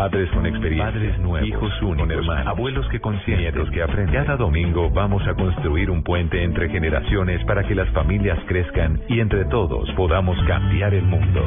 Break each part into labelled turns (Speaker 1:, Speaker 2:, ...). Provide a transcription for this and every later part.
Speaker 1: Padres con experiencia, padres nuevos, hijos únicos, hermanos, abuelos que nietos que aprenden. Cada domingo vamos a construir un puente entre generaciones para que las familias crezcan y entre todos podamos cambiar el mundo.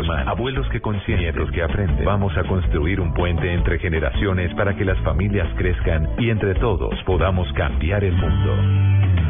Speaker 1: hermanos, abuelos que consienten, nietos que aprenden. Vamos a construir un puente entre generaciones para que las familias crezcan y entre todos podamos cambiar el mundo.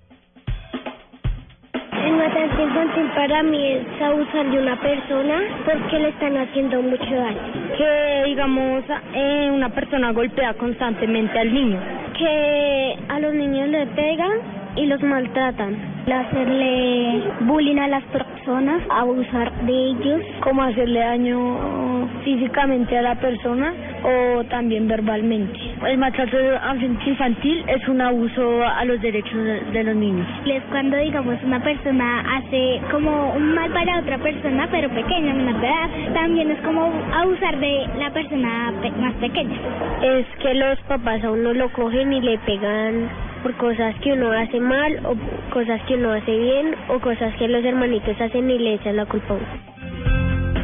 Speaker 2: Infantil para mí es abusar de una persona porque le están haciendo mucho daño.
Speaker 3: que digamos eh, una persona golpea constantemente al niño.
Speaker 2: Que a los niños le pegan y los maltratan. Hacerle bullying a las personas, abusar de ellos.
Speaker 3: como hacerle daño físicamente a la persona o también verbalmente. El maltrato infantil es un abuso a los derechos de, los niños.
Speaker 2: Es cuando, digamos, una persona hace como un mal para otra persona, pero pequeña, menor de edad. También es como abusar de la persona pe- más pequeña.
Speaker 3: Es que los papás a uno lo cogen y le pegan por cosas que uno hace mal o cosas que uno hace bien o cosas que los hermanitos hacen y le echan la culpa.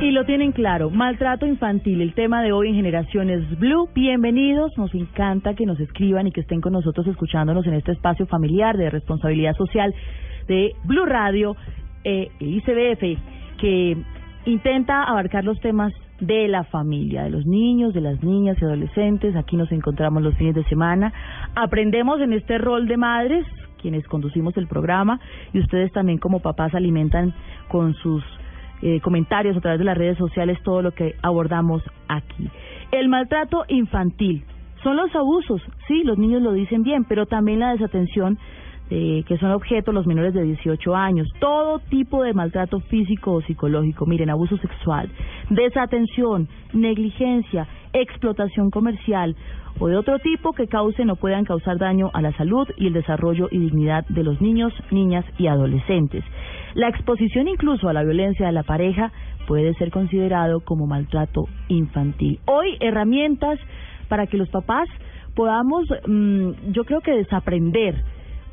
Speaker 4: Y lo tienen claro, maltrato infantil, el tema de hoy en Generaciones Blue. Bienvenidos, nos encanta que nos escriban y que estén con nosotros escuchándonos en este espacio familiar de responsabilidad social de Blue Radio eh, ICBF, que intenta abarcar los temas de la familia, de los niños, de las niñas y adolescentes. Aquí nos encontramos los fines de semana. Aprendemos en este rol de madres, quienes conducimos el programa, y ustedes también como papás alimentan con sus eh, comentarios a través de las redes sociales todo lo que abordamos aquí. El maltrato infantil. Son los abusos, sí, los niños lo dicen bien, pero también la desatención eh, que son objeto los menores de 18 años. Todo tipo de maltrato físico o psicológico. Miren, abuso sexual, desatención, negligencia, explotación comercial o de otro tipo que causen o puedan causar daño a la salud y el desarrollo y dignidad de los niños, niñas y adolescentes. La exposición incluso a la violencia de la pareja puede ser considerado como maltrato infantil. Hoy herramientas para que los papás podamos, mm, yo creo que desaprender,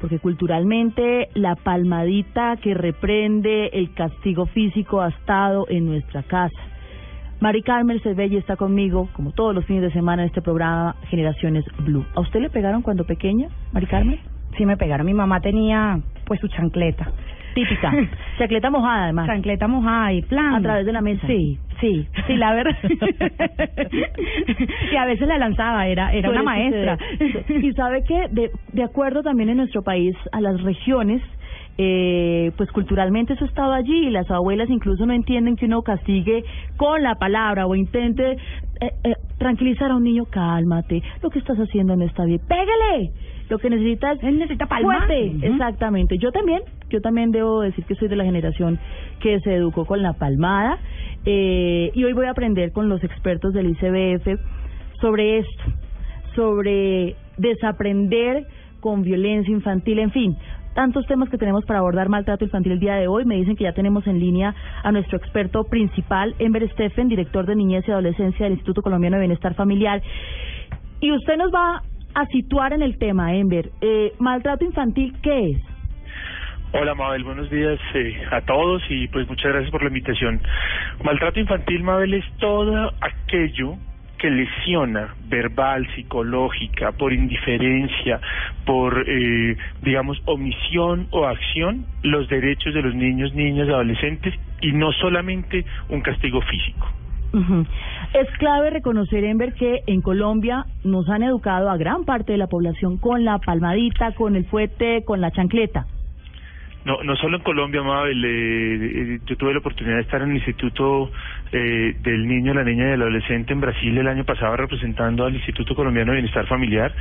Speaker 4: porque culturalmente la palmadita que reprende el castigo físico ha estado en nuestra casa. Mari Carmen Cervelli está conmigo, como todos los fines de semana, en este programa Generaciones Blue. ¿A usted le pegaron cuando pequeña, Mari Carmen?
Speaker 5: Sí, me pegaron. Mi mamá tenía, pues, su chancleta.
Speaker 4: Típica. Chancleta mojada, además.
Speaker 5: Chancleta mojada y plan.
Speaker 4: A través de la mesa.
Speaker 5: Sí, sí, sí, la verdad. y a veces la lanzaba, era, era una maestra.
Speaker 4: Y sabe que, de, de acuerdo también en nuestro país a las regiones, eh, pues culturalmente eso estaba allí y las abuelas incluso no entienden que uno castigue con la palabra o intente eh, eh, tranquilizar a un niño, cálmate, lo que estás haciendo no está bien, pégale. Lo que necesita es
Speaker 5: Él necesita
Speaker 4: fuerte,
Speaker 5: Ujú.
Speaker 4: exactamente. Yo también, yo también debo decir que soy de la generación que se educó con la palmada eh, y hoy voy a aprender con los expertos del ICBF sobre esto, sobre desaprender con violencia infantil, en fin, tantos temas que tenemos para abordar maltrato infantil el día de hoy. Me dicen que ya tenemos en línea a nuestro experto principal, Ember Steffen, director de Niñez y Adolescencia del Instituto Colombiano de Bienestar Familiar. Y usted nos va a situar en el tema, Ember. Eh, ¿Maltrato infantil qué es?
Speaker 6: Hola Mabel, buenos días eh, a todos y pues muchas gracias por la invitación. Maltrato infantil, Mabel, es todo aquello que lesiona verbal, psicológica, por indiferencia, por, eh, digamos, omisión o acción, los derechos de los niños, niñas, adolescentes y no solamente un castigo físico.
Speaker 4: Ujú. Es clave reconocer, Ember, que en Colombia nos han educado a gran parte de la población con la palmadita, con el fuete, con la chancleta.
Speaker 6: No, no solo en Colombia, Mabel, eh, eh, yo tuve la oportunidad de estar en el Instituto eh, del Niño, la Niña y el Adolescente en Brasil el año pasado representando al Instituto Colombiano de Bienestar Familiar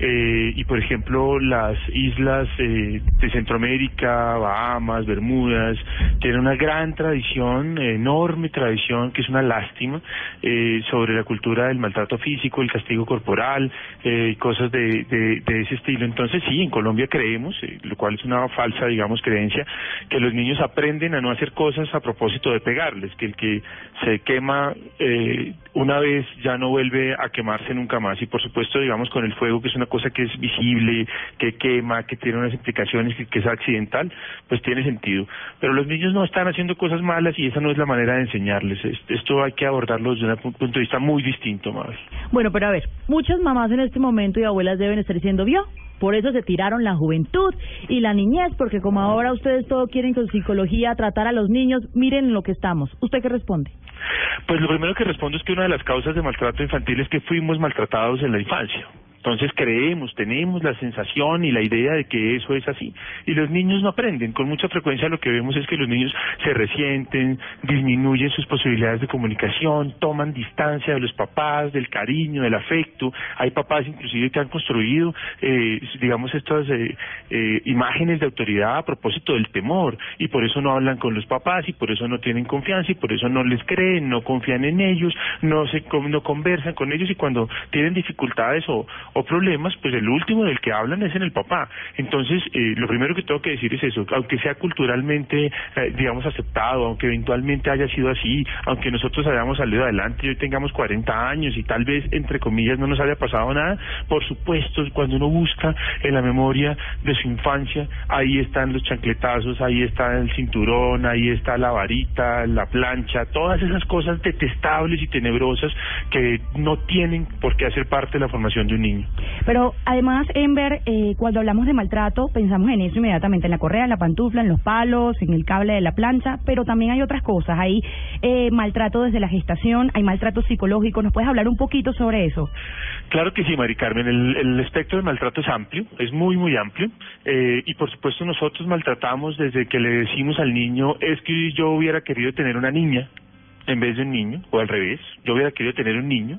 Speaker 6: eh, y, por ejemplo, las islas eh, de Centroamérica, Bahamas, Bermudas, tienen una gran tradición, enorme tradición, que es una lástima, eh, sobre la cultura del maltrato físico, el castigo corporal eh, y cosas de, de, de ese estilo. Entonces, sí, en Colombia creemos, eh, lo cual es una falsa, digamos, creencia, que los niños aprenden a no hacer cosas a propósito de pegarles, que el que se quema eh, una vez ya no vuelve a quemarse nunca más. Y por supuesto, digamos, con el fuego, que es una cosa que es visible, que quema, que tiene unas implicaciones, que, que es accidental, pues tiene sentido. Pero los niños no están haciendo cosas malas y esa no es la manera de enseñarles. Es- Esto hay que abordarlo desde un pu- punto de vista muy distinto, Mabel.
Speaker 4: Bueno, pero a ver, muchas mamás en este momento y abuelas deben estar diciendo, vio, por eso se tiraron la juventud y la niñez, porque como ahora ustedes todo quieren con psicología tratar a los niños, miren en lo que estamos. ¿Usted qué responde?
Speaker 6: Pues lo primero que respondo es que una de las causas de maltrato infantil es que fuimos maltratados en la infancia. Entonces creemos, tenemos la sensación y la idea de que eso es así. Y los niños no aprenden. Con mucha frecuencia lo que vemos es que los niños se resienten, disminuyen sus posibilidades de comunicación, toman distancia de los papás, del cariño, del afecto. Hay papás inclusive que han construido, eh, digamos, estas eh, eh, imágenes de autoridad a propósito del temor. Y por eso no hablan con los papás y por eso no tienen confianza y por eso no les creen, no confían en ellos, no se no conversan con ellos y cuando tienen dificultades o, o problemas, pues el último del que hablan es en el papá. Entonces, eh, lo primero que tengo que decir es eso, aunque sea culturalmente, eh, digamos, aceptado, aunque eventualmente haya sido así, aunque nosotros hayamos salido adelante y hoy tengamos 40 años y tal vez, entre comillas, no nos haya pasado nada, por supuesto, cuando uno busca en la memoria de su infancia, ahí están los chancletazos, ahí está el cinturón, ahí está la varita, la plancha, todas esas cosas detestables y tenebrosas que no tienen por qué hacer parte de la formación de un niño.
Speaker 5: Pero además, Ember, eh, cuando hablamos de maltrato, pensamos en eso inmediatamente, en la correa, en la pantufla, en los palos, en el cable de la plancha, pero también hay otras cosas. Hay eh, maltrato desde la gestación, hay maltrato psicológico. ¿Nos puedes hablar un poquito sobre eso?
Speaker 6: Claro que sí, Mari Carmen. El, el espectro de maltrato es amplio, es muy, muy amplio. Eh, y por supuesto nosotros maltratamos desde que le decimos al niño, es que yo hubiera querido tener una niña en vez de un niño, o al revés, yo hubiera querido tener un niño.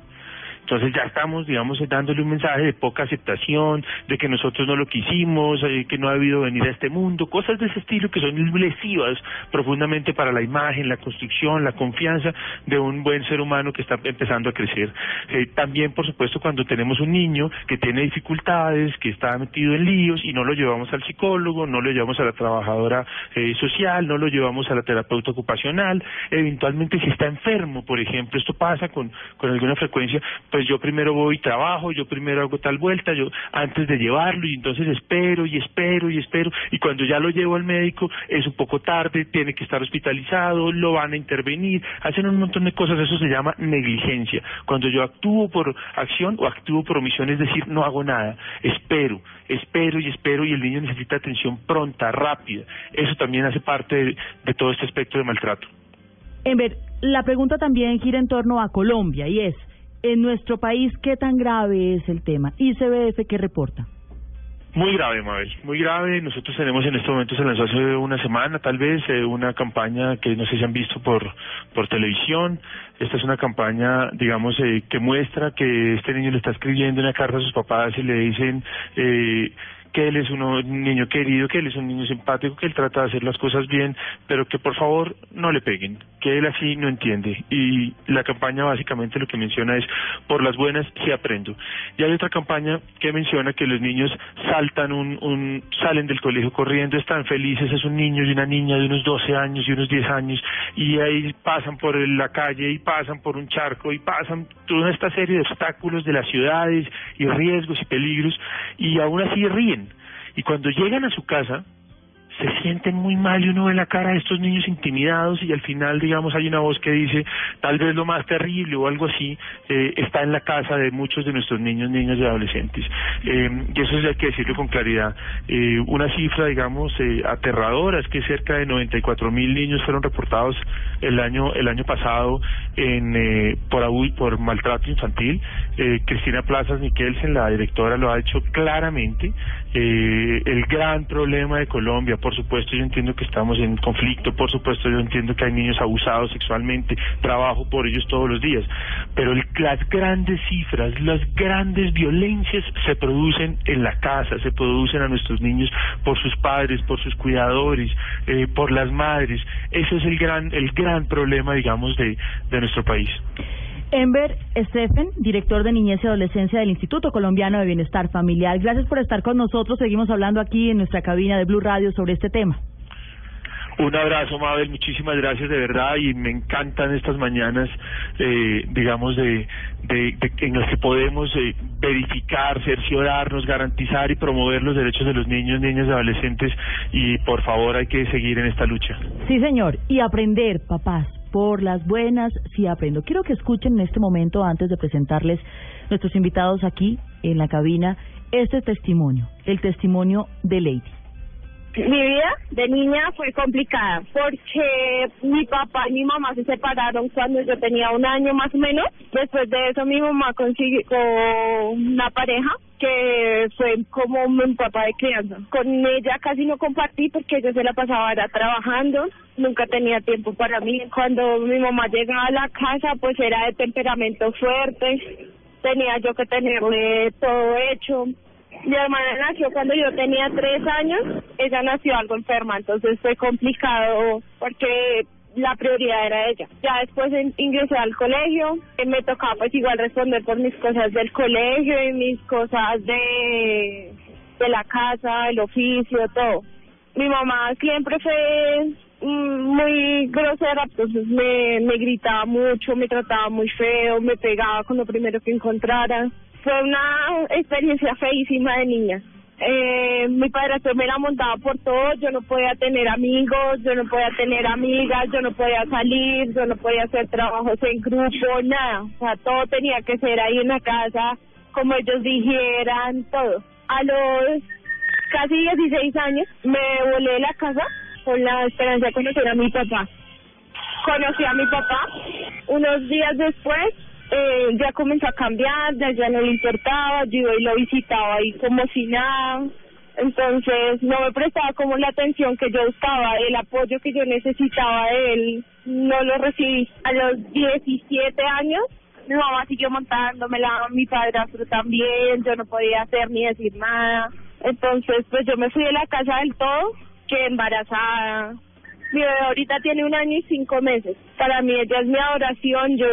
Speaker 6: Entonces ya estamos, digamos, dándole un mensaje de poca aceptación, de que nosotros no lo quisimos, eh, que no ha debido venir a este mundo, cosas de ese estilo que son lesivas profundamente para la imagen, la construcción, la confianza de un buen ser humano que está empezando a crecer. Eh, también, por supuesto, cuando tenemos un niño que tiene dificultades, que está metido en líos y no lo llevamos al psicólogo, no lo llevamos a la trabajadora eh, social, no lo llevamos a la terapeuta ocupacional, eventualmente si está enfermo, por ejemplo, esto pasa con, con alguna frecuencia, pues yo primero voy trabajo, yo primero hago tal vuelta, yo antes de llevarlo y entonces espero y espero y espero y cuando ya lo llevo al médico es un poco tarde, tiene que estar hospitalizado, lo van a intervenir, hacen un montón de cosas, eso se llama negligencia. Cuando yo actúo por acción o actúo por omisión, es decir, no hago nada, espero, espero y espero y el niño necesita atención pronta, rápida. Eso también hace parte de, de todo este aspecto de maltrato.
Speaker 4: Ember, la pregunta también gira en torno a Colombia y es, en nuestro país, ¿qué tan grave es el tema? ICBF, ¿qué reporta?
Speaker 6: Muy grave, Mabel, muy grave. Nosotros tenemos en este momento, se lanzó hace una semana tal vez, eh, una campaña que no sé si han visto por, por televisión. Esta es una campaña, digamos, eh, que muestra que este niño le está escribiendo una carta a sus papás y le dicen... Eh, que él es un niño querido, que él es un niño simpático, que él trata de hacer las cosas bien, pero que por favor no le peguen. Que él así no entiende. Y la campaña básicamente lo que menciona es, por las buenas sí aprendo. Y hay otra campaña que menciona que los niños saltan un, un salen del colegio corriendo, están felices, es un niño y una niña de unos 12 años y unos 10 años, y ahí pasan por la calle y pasan por un charco y pasan toda esta serie de obstáculos de las ciudades y riesgos y peligros, y aún así ríen. Y cuando llegan a su casa, se sienten muy mal y uno ve la cara de estos niños intimidados y al final, digamos, hay una voz que dice, tal vez lo más terrible o algo así, eh, está en la casa de muchos de nuestros niños, niñas y adolescentes. Eh, y eso hay que decirlo con claridad. Eh, una cifra, digamos, eh, aterradora es que cerca de 94 mil niños fueron reportados el año el año pasado en por por maltrato infantil. Cristina Plazas Niquelsen, la directora, lo ha hecho claramente. El gran problema de Colombia, por supuesto, yo entiendo que estamos en conflicto, por supuesto, yo entiendo que hay niños abusados sexualmente, trabajo por ellos todos los días, pero el, las grandes cifras, las grandes violencias se producen en la casa, se producen a nuestros niños por sus padres, por sus cuidadores, eh, por las madres. Ese es el gran, el gran problema, digamos, de, de nuestro país.
Speaker 4: Enver Stephen, director de Niñez y Adolescencia del Instituto Colombiano de Bienestar Familiar. Gracias por estar con nosotros. Seguimos hablando aquí en nuestra cabina de Blue Radio sobre este tema.
Speaker 6: Un abrazo, Mabel, muchísimas gracias de verdad y me encantan estas mañanas, eh, digamos, de, de, de, en las que podemos eh, verificar, cerciorarnos, garantizar y promover los derechos de los niños, niñas y adolescentes y por favor hay que seguir en esta lucha.
Speaker 4: Sí, señor, y aprender, papás, por las buenas sí aprendo. Quiero que escuchen en este momento, antes de presentarles nuestros invitados aquí en la cabina, este testimonio, el testimonio de Lady.
Speaker 7: Mi vida de niña fue complicada porque mi papá y mi mamá se separaron cuando yo tenía un año más o menos. Después de eso mi mamá consiguió una pareja que fue como mi papá de crianza. Con ella casi no compartí porque yo se la pasaba era trabajando, nunca tenía tiempo para mí. Cuando mi mamá llegaba a la casa pues era de temperamento fuerte, tenía yo que tenerle todo hecho mi hermana nació cuando yo tenía tres años, ella nació algo enferma, entonces fue complicado porque la prioridad era ella. Ya después ingresé al colegio, me tocaba pues igual responder por mis cosas del colegio y mis cosas de, de la casa, el oficio, todo. Mi mamá siempre fue mm, muy grosera, entonces me, me gritaba mucho, me trataba muy feo, me pegaba con lo primero que encontrara fue una experiencia feísima de niña. Eh, mi padre me la montaba por todo, yo no podía tener amigos, yo no podía tener amigas, yo no podía salir, yo no podía hacer trabajos en grupo, nada. O sea, todo tenía que ser ahí en la casa, como ellos dijeran, todo. A los casi 16 años me volé de la casa con la esperanza de conocer a mi papá. Conocí a mi papá. Unos días después eh, ya comenzó a cambiar, ya, ya no le importaba, yo y lo visitaba ahí como si nada, entonces no me prestaba como la atención que yo buscaba, el apoyo que yo necesitaba de él, no lo recibí. A los 17 años, mi mamá siguió montándomela, mi padrastro también, yo no podía hacer ni decir nada, entonces pues yo me fui de la casa del todo, que embarazada, mi bebé ahorita tiene un año y cinco meses. Para mí ella es mi adoración, yo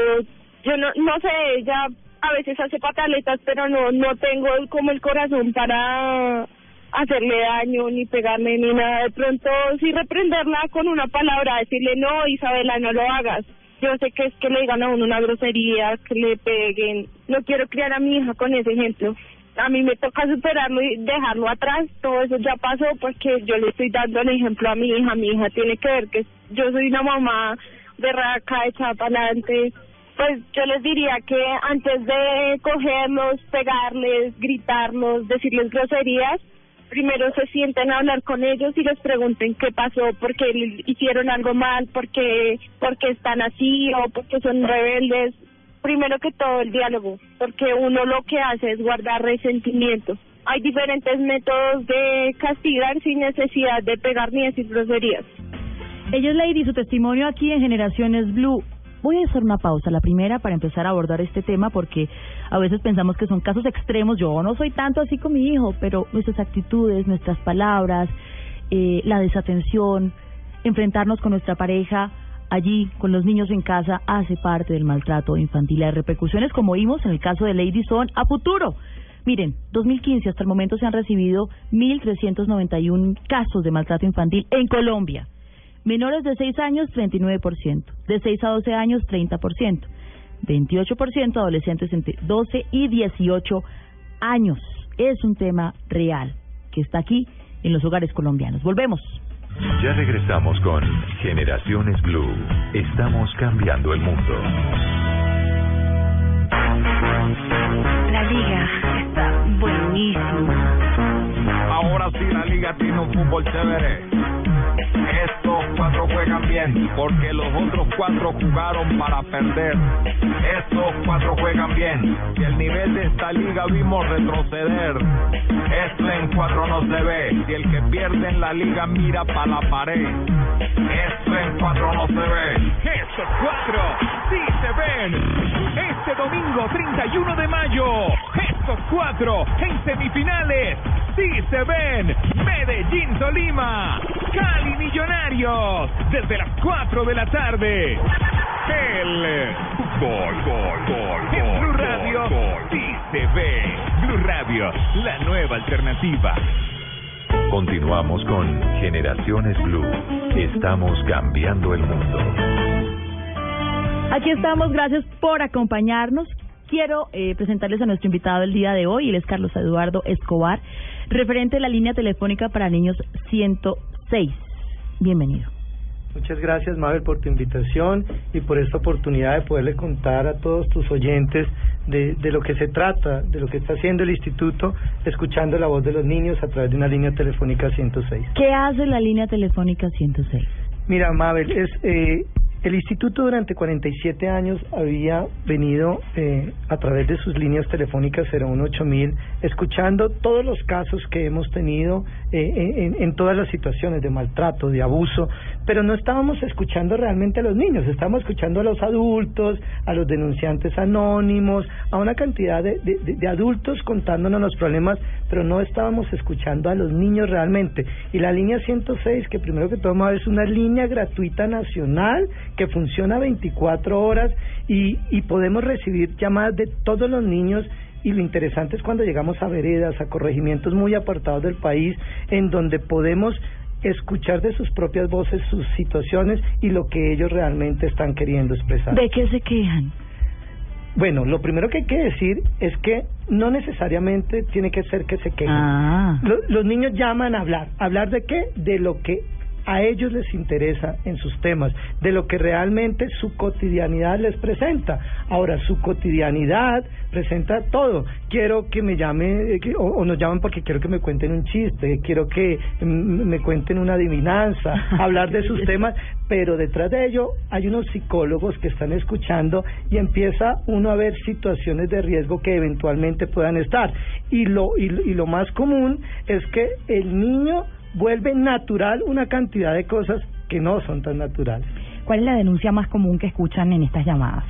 Speaker 7: yo no, no sé, ella a veces hace pataletas, pero no, no tengo como el corazón para hacerle daño, ni pegarme, ni nada. De pronto, sí reprenderla con una palabra, decirle, no, Isabela, no lo hagas. Yo sé que es que le digan a uno una grosería, que le peguen. No quiero criar a mi hija con ese ejemplo. A mí me toca superarlo y dejarlo atrás. Todo eso ya pasó porque yo le estoy dando el ejemplo a mi hija. Mi hija tiene que ver que yo soy una mamá de raca, echada para adelante, pues yo les diría que antes de cogerlos, pegarles, gritarlos, decirles groserías, primero se sienten a hablar con ellos y les pregunten qué pasó, por qué hicieron algo mal, por qué, están así o por qué son rebeldes. Primero que todo el diálogo, porque uno lo que hace es guardar resentimiento. Hay diferentes métodos de castigar sin necesidad de pegar ni decir groserías.
Speaker 4: Ella es su testimonio aquí en Generaciones Blue. Voy a hacer una pausa, la primera, para empezar a abordar este tema, porque a veces pensamos que son casos extremos. Yo no soy tanto así con mi hijo, pero nuestras actitudes, nuestras palabras, eh, la desatención, enfrentarnos con nuestra pareja allí con los niños en casa hace parte del maltrato infantil. Las repercusiones, como vimos en el caso de Lady, son a futuro. Miren, 2015 hasta el momento se han recibido 1.391 casos de maltrato infantil en Colombia. Menores de 6 años, 39%. De 6 a 12 años, 30%. 28% adolescentes entre 12 y 18 años. Es un tema real que está aquí en los hogares colombianos. Volvemos.
Speaker 1: Ya regresamos con Generaciones Blue. Estamos cambiando el mundo.
Speaker 8: La liga está buenísima.
Speaker 9: Ahora sí la liga tiene un fútbol chévere estos cuatro juegan bien, porque los otros cuatro jugaron para perder. Estos cuatro juegan bien, y el nivel de esta liga vimos retroceder. Esto en cuatro no se ve, si el que pierde en la liga mira para la pared. Esto en cuatro no se ve.
Speaker 10: Estos cuatro sí se ven. Este domingo 31 de mayo, estos cuatro en semifinales sí se ven. Medellín Tolima, Cali Millonarios, desde las 4 de la tarde. El gol, gol, gol, en Blue Radio sí se ve. Blue Radio, la nueva alternativa.
Speaker 1: Continuamos con Generaciones Blue. Estamos cambiando el mundo.
Speaker 4: Aquí estamos, gracias por acompañarnos. Quiero eh, presentarles a nuestro invitado del día de hoy, él es Carlos Eduardo Escobar, referente a la línea telefónica para niños 106. Bienvenido.
Speaker 11: Muchas gracias, Mabel, por tu invitación y por esta oportunidad de poderle contar a todos tus oyentes de, de lo que se trata, de lo que está haciendo el Instituto, escuchando la voz de los niños a través de una línea telefónica 106.
Speaker 4: ¿Qué hace la línea telefónica 106?
Speaker 11: Mira, Mabel, es eh, el instituto durante 47 años había venido eh, a través de sus líneas telefónicas 018000 escuchando todos los casos que hemos tenido eh, en, en, todas las situaciones de maltrato, de abuso, pero no estábamos escuchando realmente a los niños, estábamos escuchando a los adultos, a los denunciantes anónimos, a una cantidad de, de, de adultos contándonos los problemas, pero no estábamos escuchando a los niños realmente. Y la línea 106, que primero que todo es una línea gratuita nacional, que funciona 24 horas y, y podemos recibir llamadas de todos los niños y lo interesante es cuando llegamos a veredas, a corregimientos muy apartados del país, en donde podemos escuchar de sus propias voces sus situaciones y lo que ellos realmente están queriendo expresar.
Speaker 4: ¿De qué se quejan?
Speaker 11: Bueno, lo primero que hay que decir es que no necesariamente tiene que ser que se quejen.
Speaker 4: Ah.
Speaker 11: Los, los niños llaman a hablar. ¿Hablar de qué? De lo que a ellos les interesa en sus temas, de lo que realmente su cotidianidad les presenta. Ahora, su cotidianidad presenta todo. Quiero que me llame, eh, o, o nos llaman porque quiero que me cuenten un chiste, quiero que me cuenten una adivinanza, hablar de sus temas, pero detrás de ello hay unos psicólogos que están escuchando y empieza uno a ver situaciones de riesgo que eventualmente puedan estar. Y lo, y, y lo más común es que el niño vuelve natural una cantidad de cosas que no son tan naturales.
Speaker 5: ¿Cuál es la denuncia más común que escuchan en estas llamadas?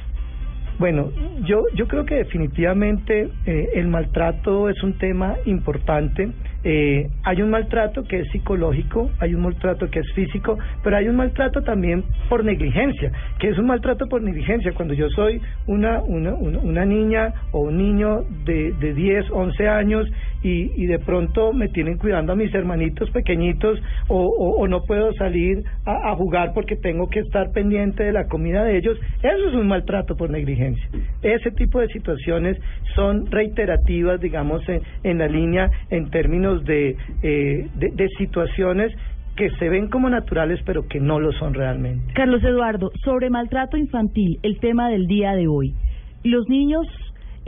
Speaker 11: Bueno, yo yo creo que definitivamente eh, el maltrato es un tema importante. Eh, hay un maltrato que es psicológico, hay un maltrato que es físico, pero hay un maltrato también por negligencia, que es un maltrato por negligencia. Cuando yo soy una una, una, una niña o un niño de, de 10, 11 años y, y de pronto me tienen cuidando a mis hermanitos pequeñitos o, o, no puedo salir a, a jugar porque tengo que estar pendiente de la comida de ellos, eso es un maltrato por negligencia. Ese tipo de situaciones son reiterativas, digamos, en, en la línea en términos de, eh, de, de situaciones que se ven como naturales pero que no lo son realmente.
Speaker 4: Carlos Eduardo, sobre maltrato infantil, el tema del día de hoy. Los niños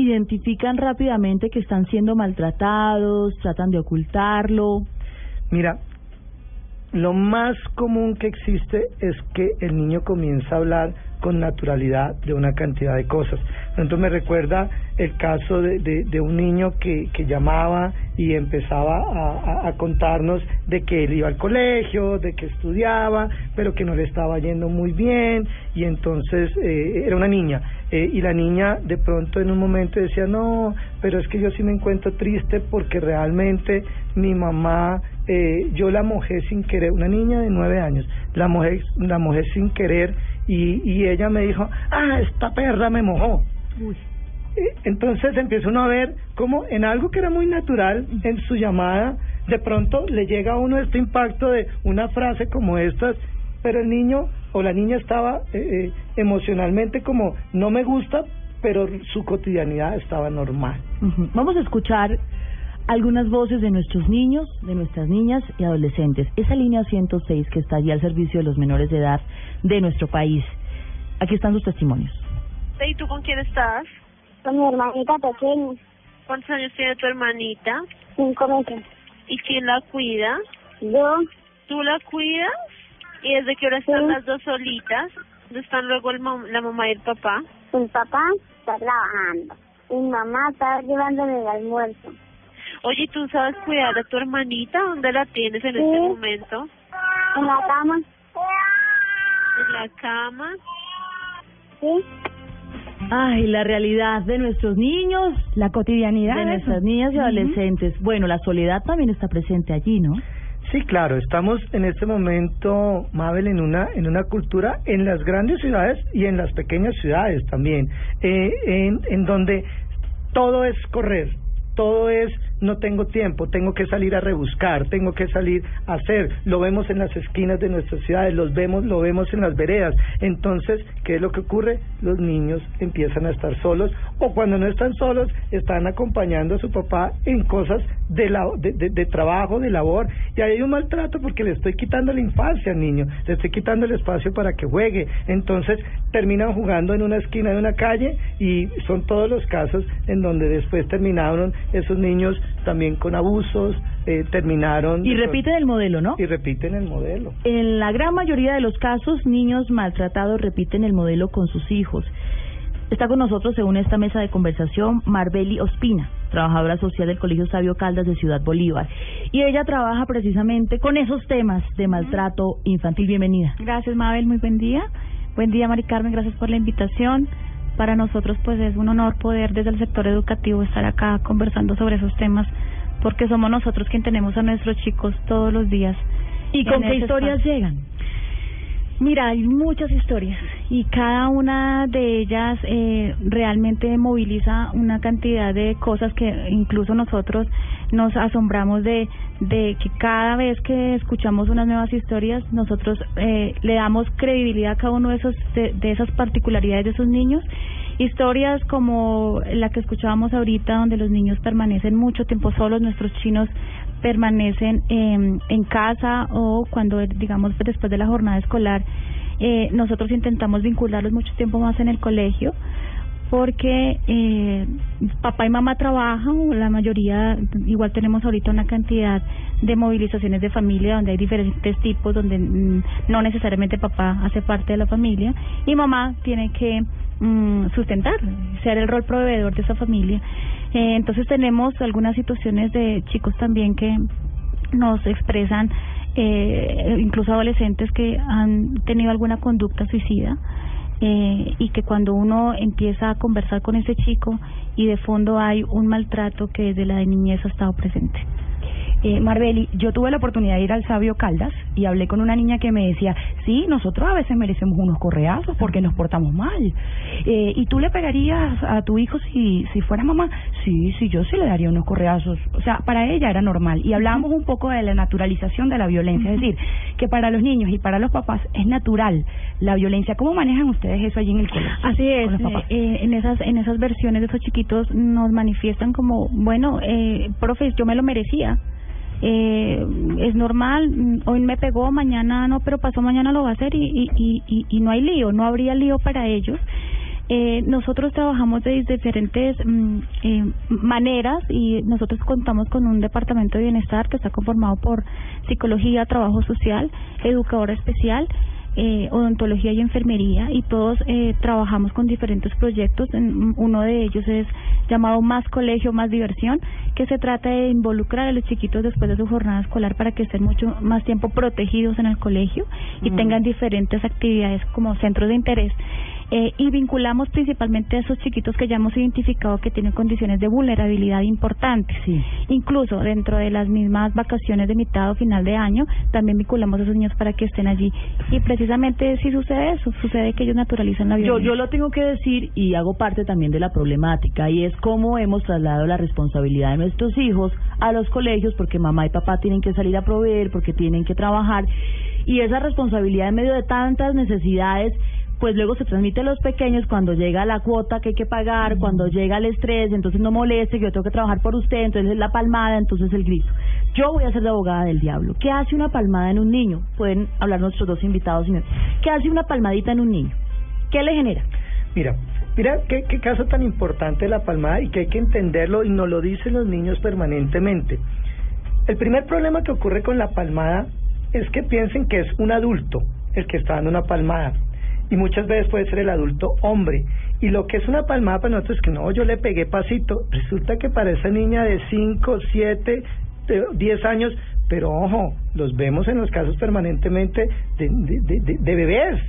Speaker 4: identifican rápidamente que están siendo maltratados, tratan de ocultarlo.
Speaker 11: Mira, lo más común que existe es que el niño comienza a hablar con naturalidad de una cantidad de cosas. Entonces me recuerda el caso de, de, de un niño que, que llamaba y empezaba a, a, contarnos de que él iba al colegio, de que estudiaba, pero que no le estaba yendo muy bien y entonces eh, era una niña eh, y la niña de pronto en un momento decía no, pero es que yo sí me encuentro triste porque realmente mi mamá eh, yo la mojé sin querer, una niña de nueve años, la mojé, la mojé sin querer y, y ella me dijo, ah, esta perra me mojó. Eh, Entonces empieza uno a ver cómo en algo que era muy natural en su llamada, de pronto le llega a uno este impacto de una frase como estas, pero el niño o la niña estaba eh, eh, emocionalmente como no me gusta, pero su cotidianidad estaba normal.
Speaker 4: Vamos a escuchar algunas voces de nuestros niños, de nuestras niñas y adolescentes. Esa línea 106 que está allí al servicio de los menores de edad de nuestro país. Aquí están sus testimonios.
Speaker 7: ¿Y tú con quién estás?
Speaker 3: Con mi hermanita pequeña,
Speaker 7: ¿Cuántos años tiene tu hermanita?
Speaker 3: cinco meses.
Speaker 7: ¿Y quién la cuida?
Speaker 3: Yo,
Speaker 7: ¿Tú la cuidas? ¿Y desde qué hora están las dos solitas? ¿Dónde están luego el mam- la mamá y el papá?
Speaker 3: mi papá está trabajando. Mi mamá está llevándome el almuerzo.
Speaker 7: Oye, ¿tú sabes cuidar a tu hermanita? ¿Dónde la tienes en
Speaker 3: Sí.
Speaker 7: este momento?
Speaker 3: En la cama,
Speaker 7: ¿En la cama?
Speaker 3: ¿sí?
Speaker 4: Ay, la realidad de nuestros niños,
Speaker 5: La cotidianidad.
Speaker 4: de
Speaker 5: de
Speaker 4: nuestras niñas y adolescentes. Bueno, la soledad también está presente allí, ¿no?
Speaker 11: Sí, claro, estamos en este momento, Mabel, en una, en una cultura en las grandes ciudades y en las pequeñas ciudades también, eh, en, en donde todo es correr, todo es no tengo tiempo, tengo que salir a rebuscar, tengo que salir a hacer, lo vemos en las esquinas de nuestras ciudades, los vemos, lo vemos en las veredas. Entonces, ¿qué es lo que ocurre? Los niños empiezan a estar solos o cuando no están solos, están acompañando a su papá en cosas de, la, de, de, de trabajo, de labor, y ahí hay un maltrato porque le estoy quitando la infancia al niño, le estoy quitando el espacio para que juegue. Entonces, terminan jugando en una esquina de una calle y son todos los casos en donde después terminaron esos niños también con abusos, eh, terminaron...
Speaker 4: Y repiten el modelo, ¿no?
Speaker 11: Y repiten el modelo.
Speaker 4: En la gran mayoría de los casos, niños maltratados repiten el modelo con sus hijos. Está con nosotros, según esta mesa de conversación, Marbeli Ospina, trabajadora social del Colegio Sabio Caldas de Ciudad Bolívar. Y ella trabaja precisamente con esos temas de maltrato infantil. Bienvenida.
Speaker 12: Gracias, Mabel. Muy buen día. Buen día, Mari Carmen. Gracias por la invitación. Para nosotros, pues, es un honor poder desde el sector educativo estar acá conversando sobre esos temas, porque somos nosotros quien tenemos a nuestros chicos todos los días.
Speaker 4: ¿Y con qué historias
Speaker 12: espacio.
Speaker 4: llegan?
Speaker 12: Mira, hay muchas historias y cada una de ellas eh, realmente moviliza una cantidad de cosas que incluso nosotros nos asombramos de, de que cada vez que escuchamos unas nuevas historias nosotros eh, le damos credibilidad a cada uno de esos de, de esas particularidades de esos niños. Historias como la que escuchábamos ahorita donde los niños permanecen mucho tiempo solos nuestros chinos permanecen eh, en casa o cuando digamos después de la jornada escolar eh, nosotros intentamos vincularlos mucho tiempo más en el colegio porque eh, papá y mamá trabajan, la mayoría, igual tenemos ahorita una cantidad de movilizaciones de familia donde hay diferentes tipos, donde mm, no necesariamente papá hace parte de la familia y mamá tiene que mm, sustentar, ser el rol proveedor de esa familia. Eh, entonces tenemos algunas situaciones de chicos también que nos expresan, eh, incluso adolescentes que han tenido alguna conducta suicida eh, y que cuando uno empieza a conversar con ese chico y de fondo hay un maltrato que desde la niñez ha estado presente.
Speaker 5: Eh, Marbeli, yo tuve la oportunidad de ir al Sabio Caldas y hablé con una niña que me decía, sí, nosotros a veces merecemos unos correazos porque nos portamos mal. Eh, ¿Y tú le pegarías a tu hijo si, si fueras mamá? Sí, sí, yo sí le daría unos correazos. O sea, para ella era normal. Y hablábamos un poco de la naturalización de la violencia, es decir, que para los niños y para los papás es natural la violencia. ¿Cómo manejan ustedes eso allí en el colegio?
Speaker 12: Así es,
Speaker 5: papás?
Speaker 12: eh, en esas en esas versiones de esos chiquitos nos manifiestan como, bueno, eh, profe, yo me lo merecía. Eh, es normal, mm, hoy me pegó, mañana no, pero pasó mañana lo va a hacer y, y, y, y, no hay lío, no habría lío para ellos. Eh, nosotros trabajamos de diferentes mm, eh, maneras y nosotros contamos con un departamento de bienestar que está conformado por psicología, trabajo social, educadora especial, eh, odontología y enfermería y todos eh, trabajamos con diferentes proyectos. En- uno de ellos es llamado Más Colegio, Más Diversión, que se trata de involucrar a los chiquitos después de su jornada escolar para que estén mucho más tiempo protegidos en el colegio y
Speaker 13: Mm.
Speaker 12: tengan diferentes actividades como centros de interés. Eh, y vinculamos principalmente a esos chiquitos que ya hemos identificado que tienen condiciones de vulnerabilidad importantes. Incluso dentro de las mismas vacaciones de mitad o final de año, también vinculamos a esos niños para que estén allí. Y precisamente si sucede eso, sucede que ellos naturalizan la
Speaker 4: Yo,
Speaker 12: violencia.
Speaker 4: yo lo tengo que decir y hago parte también de la problemática y es cómo hemos trasladado la responsabilidad de nuestros hijos a los colegios porque mamá y papá tienen que salir a proveer, porque tienen que trabajar y esa responsabilidad en medio de tantas necesidades pues luego se transmite a los pequeños cuando llega la cuota que hay que pagar, cuando llega el estrés, entonces no moleste, yo tengo que trabajar por usted, entonces es la palmada, entonces el grito. Yo voy a ser la abogada del diablo. ¿Qué hace una palmada en un niño? Pueden hablar nuestros dos invitados. ¿Qué hace una palmadita en un niño? ¿Qué le genera?
Speaker 11: Mira, mira qué, qué caso tan importante la palmada y que hay que entenderlo y nos lo dicen los niños permanentemente. El primer problema que ocurre con la palmada es que piensen que es un adulto el que está dando una palmada y muchas veces puede ser el adulto hombre. Y lo que es una palmada para nosotros es que no, yo le pegué pasito. Resulta que para esa niña de 5, 7, 10 años, pero ojo, los vemos en los casos permanentemente de, de, bebés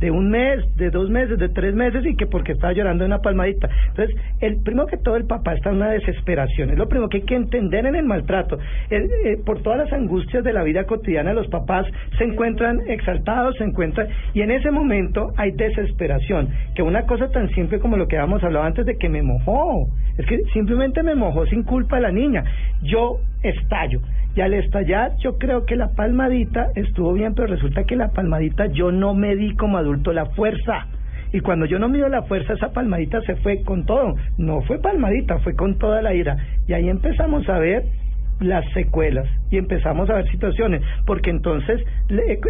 Speaker 11: de un mes, de dos meses, de tres meses y que porque estaba llorando una palmadita. Entonces, el primero que todo el papá está en una desesperación. Es lo primero que hay que entender en el maltrato. Eh, por todas las angustias de la vida cotidiana, los papás se encuentran exaltados, se encuentran y en ese momento hay desesperación. Que una cosa tan simple como lo que habíamos hablado antes de que me mojó. Es que simplemente me mojó sin culpa la niña. Yo estallo. Y al estallar, yo creo que la palmadita estuvo bien, pero resulta que la palmadita yo no me di como adulto la fuerza. Y cuando yo no mido la fuerza, esa palmadita se fue con todo. No fue palmadita, fue con toda la ira. Y ahí empezamos a ver las secuelas y empezamos a ver situaciones, porque entonces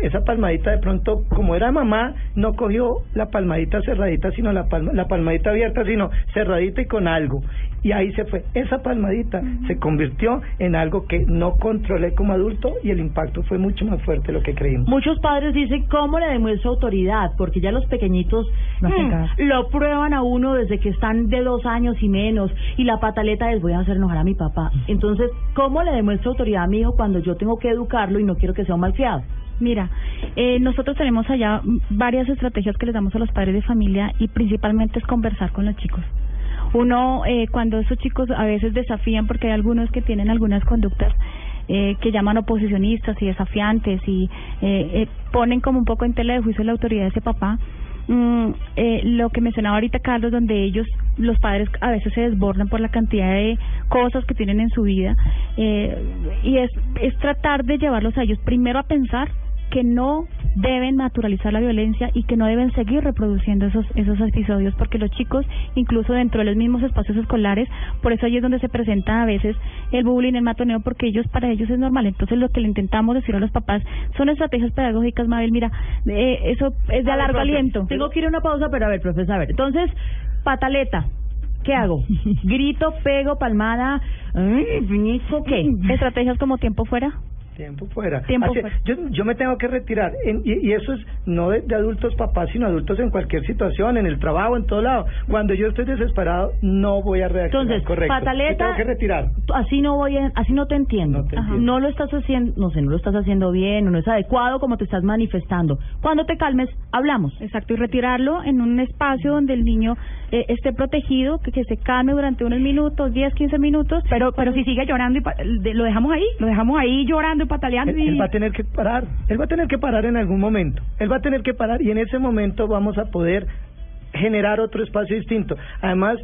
Speaker 11: esa palmadita de pronto, como era mamá, no cogió la palmadita cerradita, sino la, palma, la palmadita abierta, sino cerradita y con algo. Y ahí se fue. Esa palmadita se convirtió en algo que no controlé como adulto y el impacto fue mucho más fuerte de lo que creímos.
Speaker 4: Muchos padres dicen, ¿cómo le demuestro autoridad? Porque ya los pequeñitos
Speaker 5: No
Speaker 4: mm,
Speaker 5: caso.
Speaker 4: lo prueban a uno desde que están de dos años y menos. Y la pataleta es, voy a hacer enojar a mi papá. Entonces, ¿cómo le demuestro autoridad a mi hijo cuando yo tengo que educarlo y no quiero que sea un malcriado?
Speaker 12: Mira, eh, nosotros tenemos allá varias estrategias que les damos a los padres de familia y principalmente es conversar con los chicos. Uno, eh, cuando esos chicos a veces desafían, porque hay algunos que tienen algunas conductas eh, que llaman oposicionistas y desafiantes y eh, eh, ponen como un poco en tela de juicio la autoridad de ese papá. Mm, eh, lo que mencionaba ahorita Carlos, donde ellos, los padres, a veces se desbordan por la cantidad de cosas que tienen en su vida, eh, y es, es tratar de llevarlos a ellos primero a pensar que no deben naturalizar la violencia y que no deben seguir reproduciendo esos esos episodios porque los chicos incluso dentro de los mismos espacios escolares por eso ahí es donde se presenta a veces el bullying el matoneo porque ellos para ellos es normal entonces lo que le intentamos decir a los papás son estrategias pedagógicas Mabel mira eh, eso es de
Speaker 4: A
Speaker 12: largo
Speaker 4: profe,
Speaker 12: aliento
Speaker 4: Tengo que ir a una pausa, pero a ver, profesor, a ver. Entonces, pataleta. ¿Qué hago? Grito, pego, palmada, ¿qué?
Speaker 12: estrategias como tiempo fuera
Speaker 11: Tiempo fuera.
Speaker 12: Tiempo
Speaker 11: Así-
Speaker 12: fuera.
Speaker 11: Yo, yo me tengo que retirar. En- y, y eso es no de, de adultos papás, sino adultos en cualquier situación, en el trabajo, en todo lado. Cuando yo estoy desesperado, no voy a reaccionar
Speaker 4: Entonces,
Speaker 11: correcto.
Speaker 4: pataleta,
Speaker 11: Me tengo que retirar.
Speaker 4: así no voy, a- así no te entiendo.
Speaker 11: No te
Speaker 4: Ajá.
Speaker 11: entiendo.
Speaker 4: No lo estás haciendo, no sé, no lo estás haciendo bien, o no es adecuado como te estás manifestando. Cuando te calmes, hablamos.
Speaker 12: Exacto, y retirarlo en un espacio donde el niño eh, esté protegido, que, que se calme durante unos minutos, 10, 15 minutos.
Speaker 5: Pero, pero si sigue llorando y pa- lo dejamos ahí, lo dejamos ahí llorando y pataleando
Speaker 11: Él,
Speaker 5: y
Speaker 11: él va a tener que parar. Él va a tener que parar en algún momento. Él va a tener que parar y en ese momento vamos a poder generar otro espacio distinto. Además,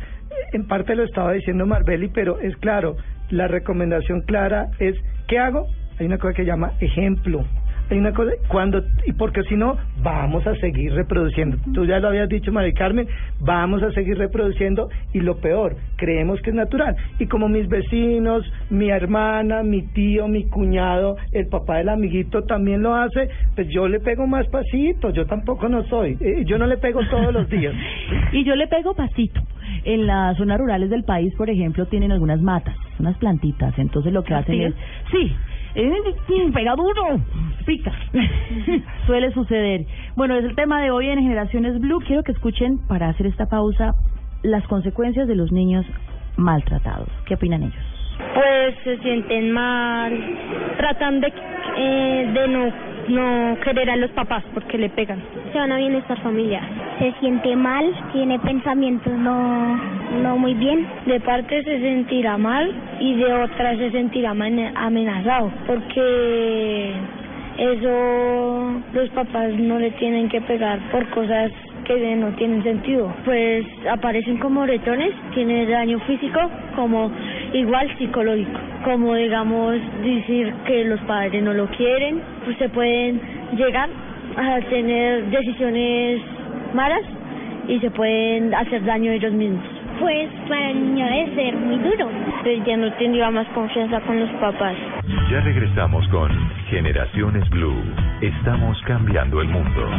Speaker 11: en parte lo estaba diciendo Marbeli, pero es claro, la recomendación clara es, ¿qué hago? Hay una cosa que se llama ejemplo. Hay una cosa, cuando, y porque si no, vamos a seguir reproduciendo. Tú ya lo habías dicho, María Carmen, vamos a seguir reproduciendo y lo peor, creemos que es natural. Y como mis vecinos, mi hermana, mi tío, mi cuñado, el papá del amiguito también lo hace, pues yo le pego más pasito, yo tampoco no soy, eh, yo no le pego todos los días.
Speaker 4: Y yo le pego pasito. En las zonas rurales del país, por ejemplo, tienen algunas matas, unas plantitas. Entonces lo que hacen es, sí, pega duro, pica. Suele suceder. Bueno, es el tema de hoy en Generaciones Blue. Quiero que escuchen, para hacer esta pausa, las consecuencias de los niños maltratados. ¿Qué opinan ellos?
Speaker 3: Pues se sienten mal, tratan de, eh, de no, no querer a los papás porque le pegan. Se van a bienestar familiar.
Speaker 2: se siente mal, tiene pensamientos no, no muy bien.
Speaker 3: De parte se sentirá mal y de otra se sentirá amenazado, porque eso los papás no le tienen que pegar por cosas que no tienen sentido. Pues aparecen como moretones, tiene daño físico como igual psicológico, como digamos decir que los padres no lo quieren, pues se pueden llegar a tener decisiones malas y se pueden hacer daño ellos mismos.
Speaker 2: Pues para el niño debe ser muy duro.
Speaker 3: Pero ya no tendría más confianza con los papás.
Speaker 1: Ya regresamos con Generaciones Blue. Estamos cambiando el mundo.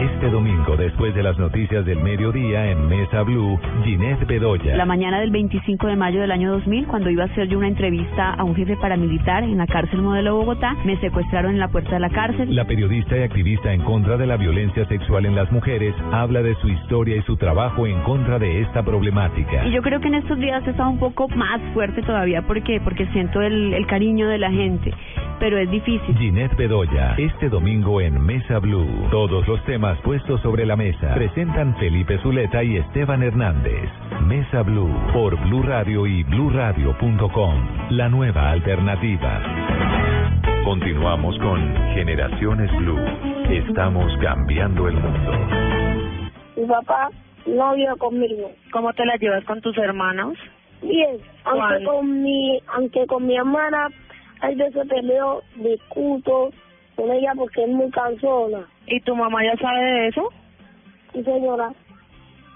Speaker 1: Este domingo, después de las noticias del mediodía en Mesa Blue, Ginette Bedoya.
Speaker 13: La mañana del 25 de mayo del año 2000, cuando iba a hacer yo una entrevista a un jefe paramilitar en la cárcel modelo Bogotá, me secuestraron en la puerta de la cárcel.
Speaker 1: La periodista y activista en contra de la violencia sexual en las mujeres habla de su historia y su trabajo en contra de esta problemática.
Speaker 13: Y yo creo que en estos días he estado un poco más fuerte todavía porque porque siento el, el cariño de la gente, pero es difícil.
Speaker 1: Ginette Bedoya, este domingo en Mesa Blue. Todos los temas puestos sobre la mesa. Presentan Felipe Zuleta y Esteban Hernández. Mesa Blue por Blue Radio y bluradio.com. La nueva alternativa. Continuamos con Generaciones Blue. Estamos cambiando el mundo.
Speaker 7: Mi papá no vive conmigo.
Speaker 13: ¿Cómo te la llevas con tus hermanos?
Speaker 7: Bien, aunque
Speaker 13: ¿Cuándo?
Speaker 7: con mi, aunque con mi hermana hay veces peleo, discuto con ella porque es muy cansona.
Speaker 13: ¿Y tu mamá ya sabe de eso?
Speaker 7: Sí, señora.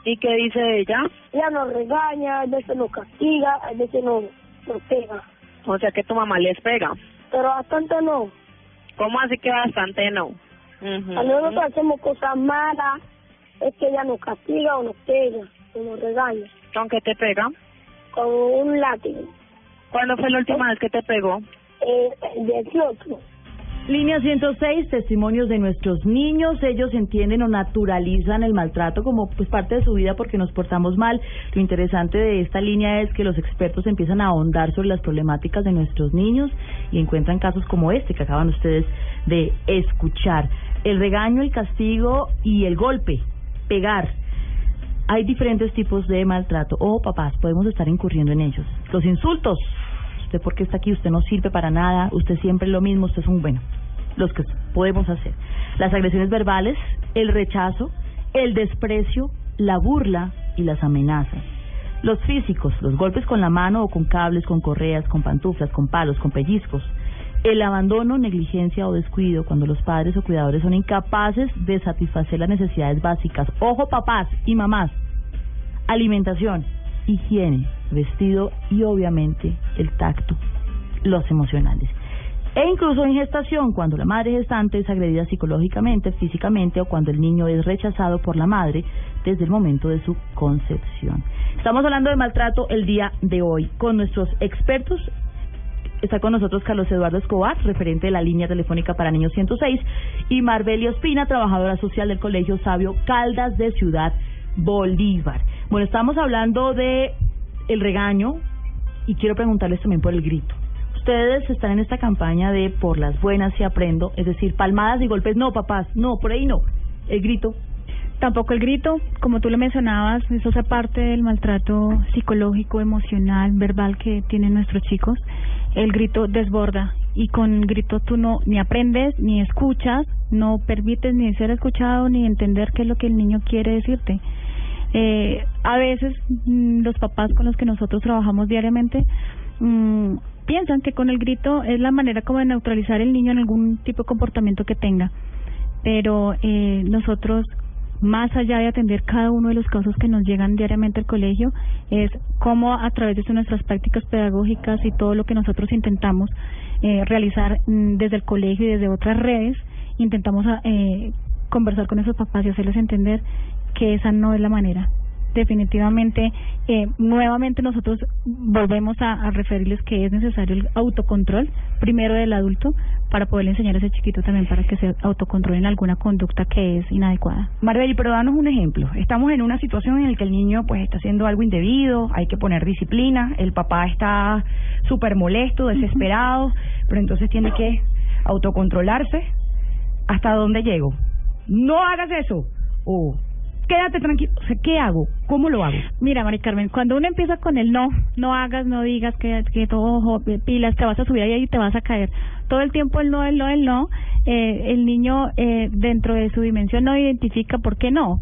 Speaker 13: ¿Y qué dice ella?
Speaker 7: Ella nos regaña, a veces nos castiga, a veces nos, nos pega.
Speaker 13: O sea que tu mamá les pega.
Speaker 7: Pero bastante no.
Speaker 13: ¿Cómo así que bastante no?
Speaker 7: Cuando nosotros hacemos cosas malas, es que ella nos castiga o nos pega, o nos regaña.
Speaker 13: ¿Con qué te pega?
Speaker 7: Con un látigo.
Speaker 13: ¿Cuándo fue la última vez que te pegó?
Speaker 7: Eh, el 18.
Speaker 4: Línea 106, testimonios de nuestros niños. Ellos entienden o naturalizan el maltrato como pues parte de su vida porque nos portamos mal. Lo interesante de esta línea es que los expertos empiezan a ahondar sobre las problemáticas de nuestros niños y encuentran casos como este que acaban ustedes de escuchar. El regaño, el castigo y el golpe, pegar. Hay diferentes tipos de maltrato. O papás, podemos estar incurriendo en ellos. Los insultos. Usted porque está aquí, usted no sirve para nada, usted siempre es lo mismo, usted es un bueno. Los que podemos hacer. Las agresiones verbales, el rechazo, el desprecio, la burla y las amenazas. Los físicos, los golpes con la mano o con cables, con correas, con pantuflas, con palos, con pellizcos. El abandono, negligencia o descuido cuando los padres o cuidadores son incapaces de satisfacer las necesidades básicas. Ojo papás y mamás. Alimentación, higiene, vestido y obviamente el tacto, los emocionales. E incluso en gestación, cuando la madre gestante es agredida psicológicamente, físicamente o cuando el niño es rechazado por la madre desde el momento de su concepción. Estamos hablando de maltrato el día de hoy con nuestros expertos. Está con nosotros Carlos Eduardo Escobar, referente de la línea telefónica para niños 106, y Marbelio Espina, trabajadora social del Colegio Sabio Caldas de Ciudad Bolívar. Bueno, estamos hablando de el regaño y quiero preguntarles también por el grito. Ustedes están en esta campaña de por las buenas y aprendo, es decir, palmadas y golpes, no papás, no, por ahí no. El grito,
Speaker 12: Tampoco el grito, como tú lo mencionabas, eso hace parte del maltrato psicológico, emocional, verbal que tienen nuestros chicos. El grito desborda y con grito tú no ni aprendes ni escuchas, no permites ni ser escuchado ni entender qué es lo que el niño quiere decirte. Eh, a veces mm, los papás con los que nosotros trabajamos diariamente mm, piensan que con el grito es la manera como de neutralizar el niño en algún tipo de comportamiento que tenga. Pero eh, nosotros más allá de atender cada uno de los casos que nos llegan diariamente al colegio, es cómo a través de nuestras prácticas pedagógicas y todo lo que nosotros intentamos eh, realizar mm, desde el colegio y desde otras redes, intentamos eh, conversar con esos papás y hacerles entender que esa no es la manera. Definitivamente, eh, nuevamente nosotros volvemos a, a referirles que es necesario el autocontrol, primero del adulto, para poder enseñar a ese chiquito también para que se autocontrole en alguna conducta que es inadecuada.
Speaker 5: Marbelli, pero danos un ejemplo. Estamos en una situación en la que el niño pues está haciendo algo indebido, hay que poner disciplina, el papá está súper molesto, desesperado, pero entonces tiene que autocontrolarse. ¿Hasta dónde llego? no hagas eso, o quédate tranquilo, o sea, ¿qué hago? ¿Cómo lo hago?
Speaker 12: Mira, Mari Carmen, cuando uno empieza con el no, no hagas, no digas que, que todo ojo, pilas, te vas a subir ahí y te vas a caer. Todo el tiempo el no, el no, el no, eh, el niño eh, dentro de su dimensión no identifica por qué no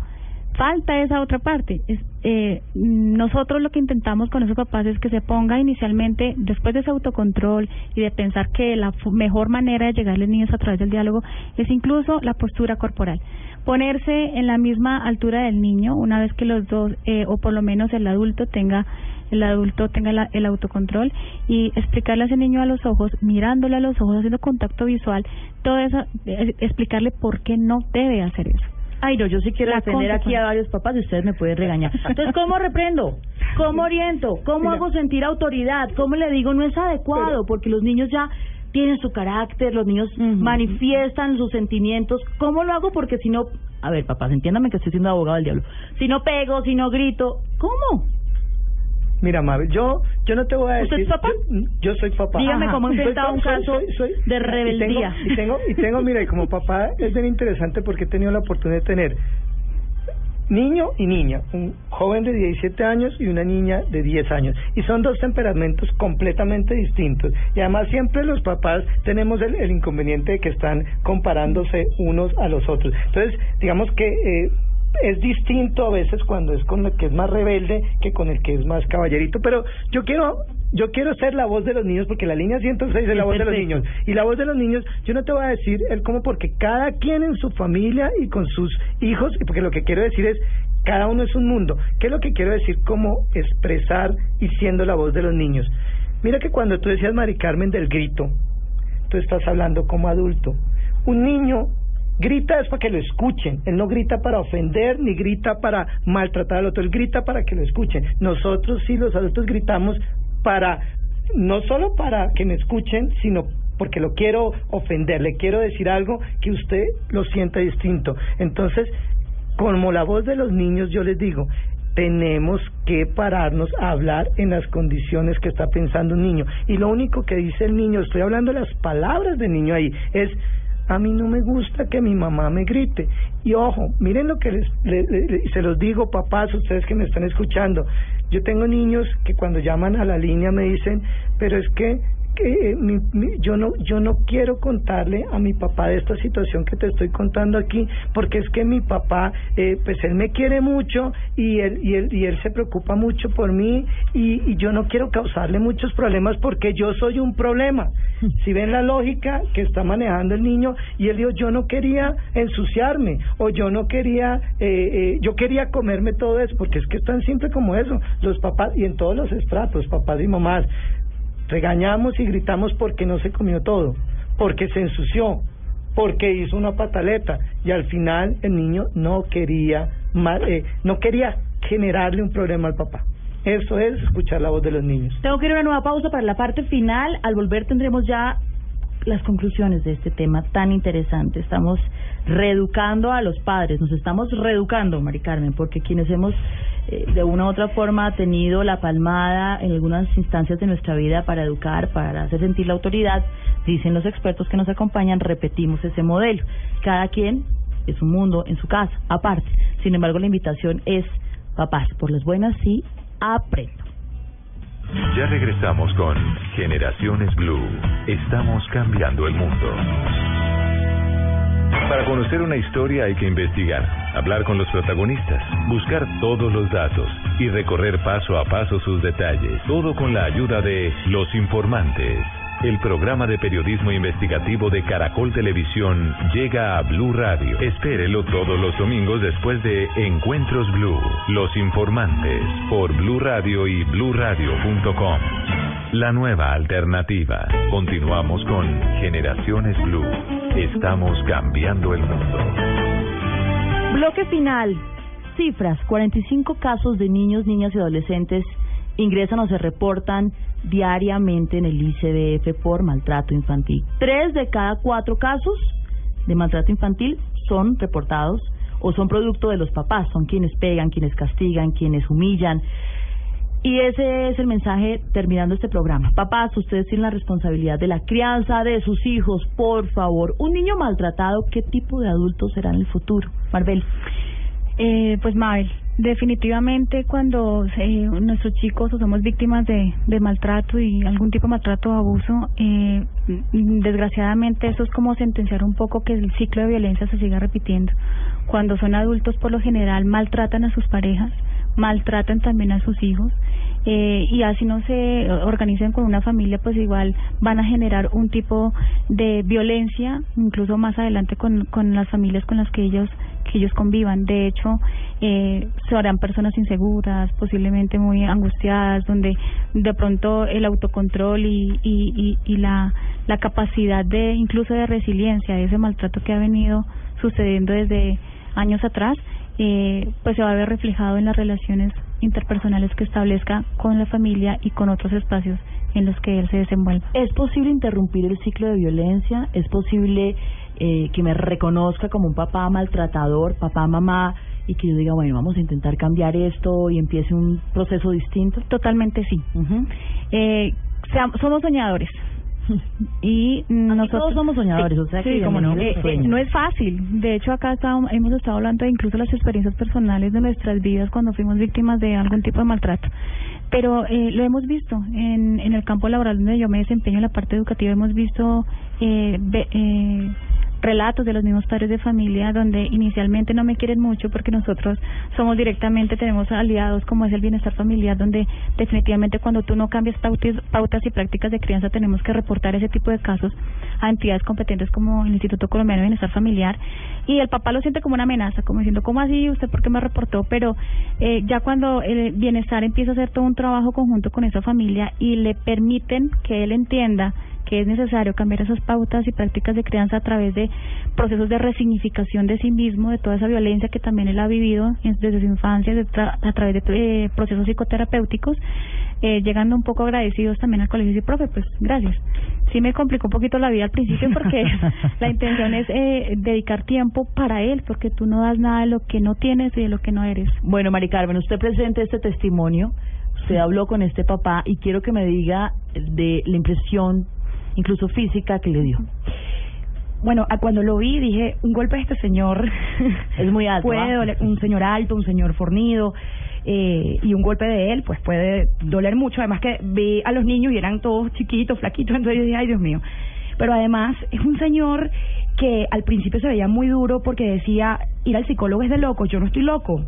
Speaker 12: falta esa otra parte. Eh, nosotros lo que intentamos con esos papás es que se ponga inicialmente, después de ese autocontrol y de pensar que la mejor manera de llegar a los niños a través del diálogo es incluso la postura corporal. Ponerse en la misma altura del niño una vez que los dos, eh, o por lo menos el adulto tenga el adulto tenga el autocontrol y explicarle a ese niño a los ojos, mirándole a los ojos, haciendo contacto visual, todo eso, eh, explicarle por qué no debe hacer eso.
Speaker 4: Ay, no, yo sí quiero defender aquí a varios papás y ustedes me pueden regañar. Entonces, ¿cómo reprendo? ¿Cómo oriento? ¿Cómo hago sentir autoridad? ¿Cómo le digo no es adecuado? Porque los niños ya tienen su carácter, los niños manifiestan sus sentimientos. ¿Cómo lo hago? Porque si no, a ver, papás, entiéndame que estoy siendo abogado del diablo. Si no pego, si no grito, ¿cómo?
Speaker 11: Mira, Mabel, yo yo no te voy a decir.
Speaker 4: ¿Usted es papá?
Speaker 11: Yo, soy papá.
Speaker 4: Dígame cómo enfrentado un caso de rebeldía.
Speaker 11: Y tengo, y tengo, y tengo, mira, y como papá es bien interesante porque he tenido la oportunidad de tener niño y niña, un joven de 17 años y una niña de 10 años. Y son dos temperamentos completamente distintos. Y además siempre los papás tenemos el, el inconveniente de que están comparándose unos a los otros. Entonces, digamos que... Eh, es distinto a veces cuando es con el que es más rebelde que con el que es más caballerito, pero yo quiero yo quiero ser la voz de los niños porque la línea 106 es la voz de los niños y la voz de los niños yo no te voy a decir el cómo porque cada quien en su familia y con sus hijos y porque lo que quiero decir es cada uno es un mundo. ¿Qué es lo que quiero decir cómo expresar y siendo la voz de los niños? Mira que cuando tú decías Mari Carmen del grito, tú estás hablando como adulto. Un niño Grita es para que lo escuchen. Él no grita para ofender ni grita para maltratar al otro. Él grita para que lo escuchen. Nosotros sí, los adultos, gritamos para, no solo para que me escuchen, sino porque lo quiero ofender, le quiero decir algo que usted lo sienta distinto. Entonces, como la voz de los niños, yo les digo, tenemos que pararnos a hablar en las condiciones que está pensando un niño. Y lo único que dice el niño, estoy hablando las palabras del niño ahí, es a mí no me gusta que mi mamá me grite. Y ojo, miren lo que les, se los digo, papás, ustedes que me están escuchando. Yo tengo niños que cuando llaman a la línea me dicen, pero es que que eh, mi, yo no yo no quiero contarle a mi papá de esta situación que te estoy contando aquí porque es que mi papá eh, pues él me quiere mucho y él y él y él se preocupa mucho por mí y, y yo no quiero causarle muchos problemas porque yo soy un problema. Si ven la lógica que está manejando el niño y él dijo yo no quería ensuciarme o yo no quería eh, eh, yo quería comerme todo eso porque es que es tan simple como eso los papás y en todos los estratos papás y mamás Regañamos y gritamos porque no se comió todo, porque se ensució, porque hizo una pataleta y al final el niño no quería eh, no quería generarle un problema al papá. Eso es escuchar la voz de los niños.
Speaker 4: Tengo que ir a una nueva pausa para la parte final. Al volver tendremos ya las conclusiones de este tema tan interesante. Estamos reeducando a los padres, nos estamos reeducando, Mari Carmen, porque quienes hemos eh, de una u otra forma tenido la palmada en algunas instancias de nuestra vida para educar, para hacer sentir la autoridad, dicen los expertos que nos acompañan, repetimos ese modelo. Cada quien es un mundo en su casa, aparte. Sin embargo, la invitación es, papás, por las buenas sí, aprendo.
Speaker 1: Ya regresamos con Generaciones Blue. Estamos cambiando el mundo. Para conocer una historia hay que investigar, hablar con los protagonistas, buscar todos los datos y recorrer paso a paso sus detalles. Todo con la ayuda de Los Informantes. El programa de periodismo investigativo de Caracol Televisión llega a Blue Radio. Espérelo todos los domingos después de Encuentros Blue. Los Informantes por Blue Radio y bluradio.com. La nueva alternativa. Continuamos con Generaciones Blue. Estamos cambiando el mundo.
Speaker 4: Bloque final. Cifras. 45 casos de niños, niñas y adolescentes ingresan o se reportan diariamente en el ICBF por maltrato infantil. Tres de cada cuatro casos de maltrato infantil son reportados o son producto de los papás, son quienes pegan, quienes castigan, quienes humillan. Y ese es el mensaje terminando este programa. Papás, ustedes tienen la responsabilidad de la crianza de sus hijos, por favor. Un niño maltratado, ¿qué tipo de adulto será en el futuro? Marvel.
Speaker 12: Eh, pues Mabel, definitivamente cuando eh, nuestros chicos o somos víctimas de, maltrato y algún tipo de maltrato o abuso, eh, desgraciadamente eso es como sentenciar un poco que el ciclo de violencia se siga repitiendo. Cuando son adultos por lo general maltratan a sus parejas, maltratan también a sus hijos eh, y así no se organicen con una familia, pues igual van a generar un tipo de violencia, incluso más adelante con, con las familias con las que ellos que ellos convivan. De hecho, eh, serán personas inseguras, posiblemente muy angustiadas, donde de pronto el autocontrol y, y, y, y la, la capacidad de incluso de resiliencia, ese maltrato que ha venido sucediendo desde años atrás, eh, pues se va a ver reflejado en las relaciones interpersonales que establezca con la familia y con otros espacios en los que él se desenvuelva.
Speaker 4: ¿Es posible interrumpir el ciclo de violencia? ¿Es posible eh, que me reconozca como un papá maltratador, papá, mamá, y que yo diga, bueno, vamos a intentar cambiar esto y empiece un proceso distinto?
Speaker 12: Totalmente sí. eh, somos soñadores. y nosotros
Speaker 4: todos somos soñadores, o sea
Speaker 12: sí,
Speaker 4: que
Speaker 12: como no, eh,
Speaker 4: sueños.
Speaker 12: no es fácil. De hecho, acá está- hemos estado hablando de incluso las experiencias personales de nuestras vidas cuando fuimos víctimas de algún tipo de maltrato. Pero eh, lo hemos visto en, en el campo laboral donde yo me desempeño en la parte educativa, hemos visto eh, eh, relatos de los mismos padres de familia donde inicialmente no me quieren mucho porque nosotros somos directamente, tenemos aliados como es el bienestar familiar, donde definitivamente cuando tú no cambias pautas, y prácticas de crianza tenemos que reportar ese tipo de casos a entidades competentes como el Instituto Colombiano de Bienestar Familiar y el papá lo siente como una amenaza, como diciendo, ¿cómo así? ¿Usted por qué me reportó? Pero eh, ya cuando el bienestar empieza a hacer todo un trabajo conjunto con esa familia y le permiten que él entienda que es necesario cambiar esas pautas y prácticas de crianza a través de procesos de resignificación de sí mismo, de toda esa violencia que también él ha vivido desde su infancia, de tra- a través de eh, procesos psicoterapéuticos, eh, llegando un poco agradecidos también al colegio y decir, profe, pues gracias. Sí me complicó un poquito la vida al principio porque la intención es eh, dedicar tiempo para él, porque tú no das nada de lo que no tienes y de lo que no eres.
Speaker 4: Bueno, Mari Carmen, usted presente este testimonio, usted habló con este papá y quiero que me diga de la impresión, incluso física, que le dio.
Speaker 5: Bueno, a cuando lo vi dije, un golpe de este señor
Speaker 4: Es muy alto,
Speaker 5: puede doler, un señor alto, un señor fornido, eh, y un golpe de él pues puede doler mucho. Además que vi a los niños y eran todos chiquitos, flaquitos, entonces yo dije, ay Dios mío. Pero además es un señor que al principio se veía muy duro porque decía, ir al psicólogo es de loco, yo no estoy loco.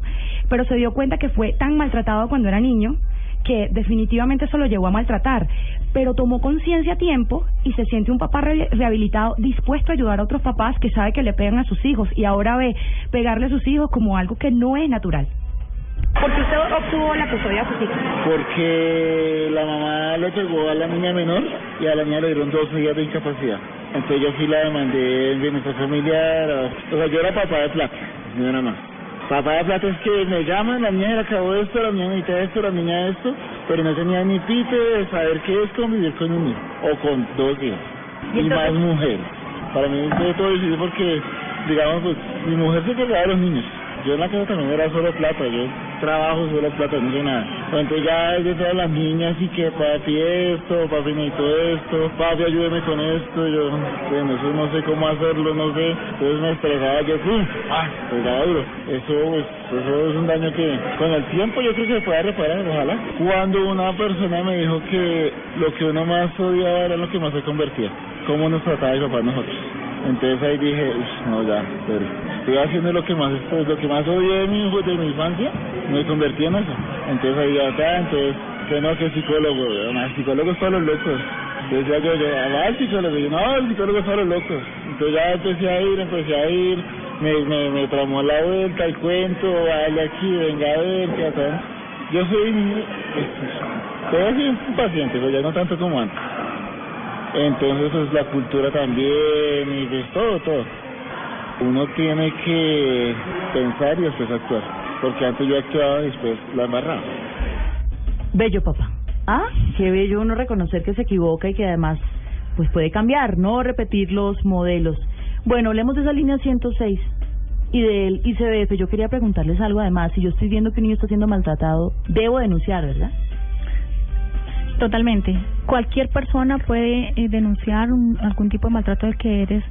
Speaker 5: Pero se dio cuenta que fue tan maltratado cuando era niño que definitivamente eso lo llevó a maltratar, pero tomó conciencia a tiempo y se siente un papá re- rehabilitado, dispuesto a ayudar a otros papás que sabe que le pegan a sus hijos y ahora ve pegarle a sus hijos como algo que no es natural.
Speaker 14: ¿Por qué usted obtuvo la custodia de sus hijos?
Speaker 15: Porque la mamá le pegó a la niña menor y a la niña le dieron dos días de incapacidad. Entonces yo sí la demandé en bienestar familiar. O sea, yo era papá de plata, no era más. Papá de plata es que me llaman, la niña le acabó esto, la niña necesita esto, la niña esto, pero no tenía ni pite de saber qué es convivir con un hijo o con dos hijos. Y, más mujeres. Para mí fue todo difícil porque, digamos, pues mi mujer se encargaba de los niños. Yo en la casa también era solo plata, yo trabajo solo plata, no sé nada. Entonces ya es de todas las niñas y que papi esto, papi necesito esto, papi ayúdeme con esto, yo, bueno, eso no sé cómo hacerlo, no sé. Entonces me estresaba yo, ¡pum! ¡ah! Pegaba duro. Eso, pues, eso es un daño que con el tiempo yo creo que se puede reparar, ojalá. Cuando una persona me dijo que lo que uno más odiaba era lo que más se convertía, cómo nos trataba el papá nosotros. Entonces ahí dije, "Ush, no ya, pero estoy haciendo lo que más estoy, lo que más odié de mi, de mi infancia, me convertí en eso. Entonces ahí ya está, entonces, que no, que psicólogo, el psicólogo es para los locos. Entonces ya yo, ah, el psicólogo, yo, no, el psicólogo es para los locos. Entonces ya empecé a ir, empecé a ir, me, me, me tramó la vuelta, el cuento, vaya aquí, venga a ver, que acá. Yo soy, todavía soy un paciente, pero ya no tanto como antes. Entonces, pues la cultura también y pues todo, todo. Uno tiene que pensar y después actuar. Porque antes yo actuaba y después la embarraba.
Speaker 4: Bello, papá. Ah, qué bello uno reconocer que se equivoca y que además pues puede cambiar, no repetir los modelos. Bueno, hablemos de esa línea 106 y del ICBF. Yo quería preguntarles algo además. Si yo estoy viendo que un niño está siendo maltratado, debo denunciar, ¿verdad?
Speaker 12: Totalmente. Cualquier persona puede eh, denunciar un- algún tipo de maltrato del que eres,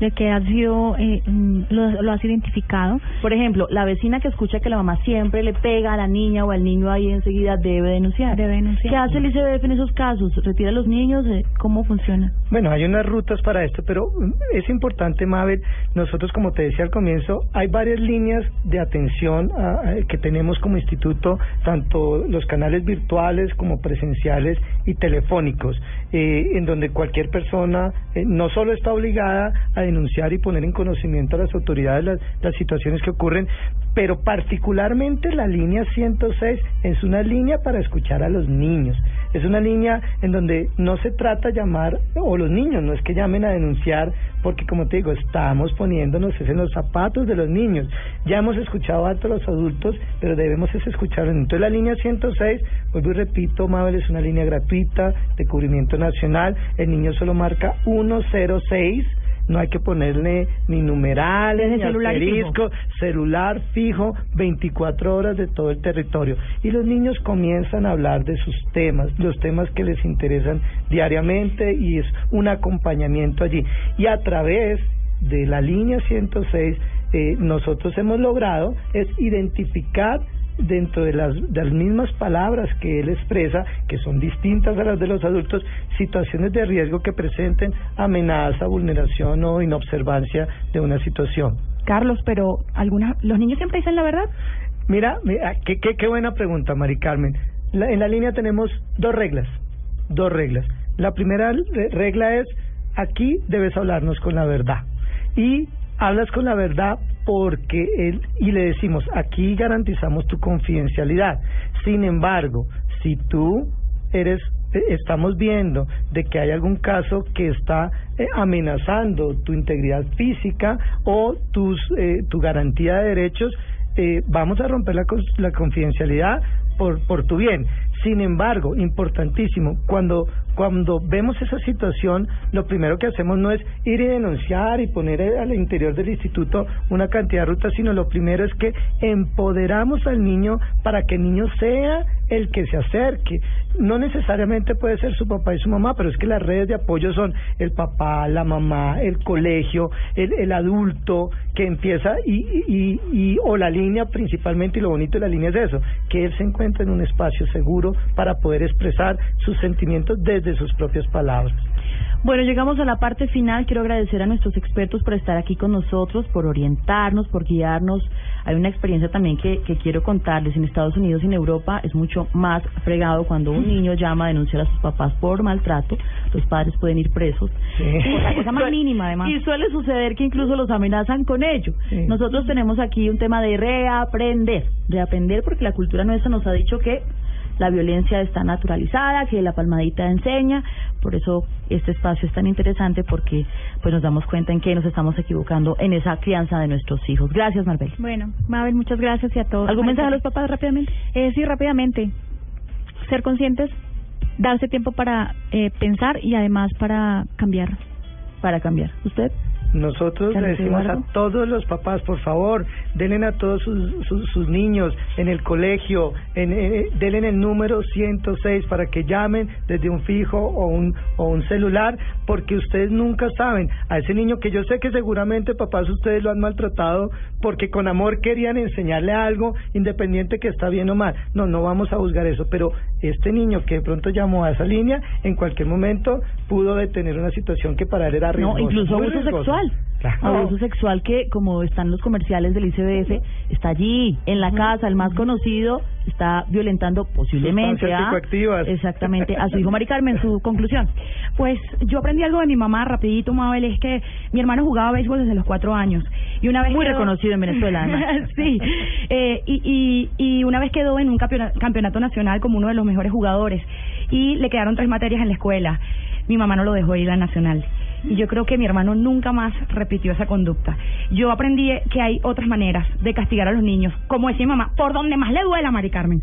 Speaker 12: del que has sido, eh, mm, lo, lo has identificado.
Speaker 4: Por ejemplo, la vecina que escucha que la mamá siempre le pega a la niña o al niño ahí enseguida debe denunciar.
Speaker 12: Debe denunciar.
Speaker 4: ¿Qué hace el ICBF en esos casos? ¿Retira a los niños? Eh, ¿Cómo funciona?
Speaker 11: Bueno, hay unas rutas para esto, pero mm, es importante, Mabel, nosotros, como te decía al comienzo, hay varias líneas de atención ah, ah, que tenemos como instituto, tanto los canales virtuales como presenciales y telefónicos, eh, en donde cualquier persona eh, no solo está obligada a denunciar y poner en conocimiento a las autoridades las, las situaciones que ocurren, pero particularmente la línea 106 es una línea para escuchar a los niños. Es una línea en donde no se trata llamar, o los niños, no es que llamen a denunciar, porque como te digo, estamos poniéndonos en los zapatos de los niños. Ya hemos escuchado a todos los adultos, pero debemos es escucharlos. Entonces la línea 106, vuelvo y repito, Mabel, es una línea gratuita de cubrimiento nacional. El niño solo marca 106 no hay que ponerle ni numerales, ni
Speaker 4: celular fijo.
Speaker 11: asterisco, celular fijo, 24 horas de todo el territorio. Y los niños comienzan a hablar de sus temas, los temas que les interesan diariamente y es un acompañamiento allí. Y a través de la línea 106, eh, nosotros hemos logrado es identificar dentro de las, de las mismas palabras que él expresa, que son distintas a las de los adultos, situaciones de riesgo que presenten amenaza, vulneración o inobservancia de una situación.
Speaker 5: Carlos, pero algunas, los niños siempre dicen la verdad.
Speaker 11: Mira, mira, qué, qué, qué buena pregunta, Mari Carmen. La- en la línea tenemos dos reglas, dos reglas. La primera re- regla es, aquí debes hablarnos con la verdad. Y hablas con la verdad porque él, y le decimos, aquí garantizamos tu confidencialidad. Sin embargo, si tú eres eh, estamos viendo de que hay algún caso que está eh, amenazando tu integridad física o tus eh, tu garantía de derechos eh, vamos a romper la, la confidencialidad por por tu bien sin embargo importantísimo cuando cuando vemos esa situación lo primero que hacemos no es ir y denunciar y poner al interior del instituto una cantidad de rutas sino lo primero es que empoderamos al niño para que el niño sea el que se acerque. No necesariamente puede ser su papá y su mamá, pero es que las redes de apoyo son el papá, la mamá, el colegio, el, adulto que empieza y, y, o la línea principalmente y lo bonito de la línea es eso, que él se encuentra en un espacio seguro para poder expresar sus sentimientos desde sus propias palabras.
Speaker 4: Bueno, llegamos a la parte final. Quiero agradecer a nuestros expertos por estar aquí con nosotros, por orientarnos, por guiarnos. Hay una experiencia también que, que quiero contarles. En Estados Unidos y en Europa es mucho más fregado cuando un niño llama a denunciar a sus papás por maltrato. Los padres pueden ir presos.
Speaker 5: Por la cosa más mínima, además.
Speaker 4: Y suele suceder que incluso los amenazan con ello. Nosotros tenemos aquí un tema de reaprender. Reaprender porque la cultura nuestra nos ha dicho que la violencia está naturalizada, que la palmadita enseña, por eso este espacio es tan interesante porque pues nos damos cuenta en que nos estamos equivocando en esa crianza de nuestros hijos. Gracias, Marbel.
Speaker 12: Bueno, Mabel, muchas gracias y a todos.
Speaker 4: ¿Algún mensaje a los
Speaker 12: papás rápidamente? Eh, sí, rápidamente. Ser conscientes, darse tiempo para eh, pensar y además para cambiar.
Speaker 4: Para cambiar. ¿Usted?
Speaker 11: Nosotros le decimos
Speaker 4: Eduardo.
Speaker 11: a todos los papás, por favor, denle a todos sus, sus, sus niños en el colegio, en, eh, denle el número 106 para que llamen desde un fijo o un, o un celular, porque ustedes nunca saben a ese niño que yo sé que seguramente papás ustedes lo han maltratado porque con amor querían enseñarle algo, independiente que está bien o mal. No, no vamos a juzgar eso, pero este niño que de pronto llamó a esa línea, en cualquier momento pudo detener una situación que para él era
Speaker 4: No,
Speaker 11: riesgosa.
Speaker 4: incluso
Speaker 11: muy
Speaker 4: abuso sexual.
Speaker 11: Claro.
Speaker 4: Abuso sexual que, como están los comerciales del ICBF, está allí, en la casa, el más conocido, está violentando posiblemente a...
Speaker 5: psicoactivas.
Speaker 4: Exactamente, a su hijo Mari Carmen, su conclusión.
Speaker 5: Pues yo aprendí algo de mi mamá rapidito, Mabel, es que mi hermano jugaba béisbol desde los cuatro años. Y una vez
Speaker 4: Muy
Speaker 5: quedó-
Speaker 4: reconocido en Venezuela, además.
Speaker 5: sí. Eh, y, y, y una vez quedó en un campeona- campeonato nacional como uno de los mejores jugadores. Y le quedaron tres materias en la escuela. Mi mamá no lo dejó ir a la nacional. Y yo creo que mi hermano nunca más repitió esa conducta. Yo aprendí que hay otras maneras de castigar a los niños. Como decía mi mamá, por donde más le duela, Mari Carmen.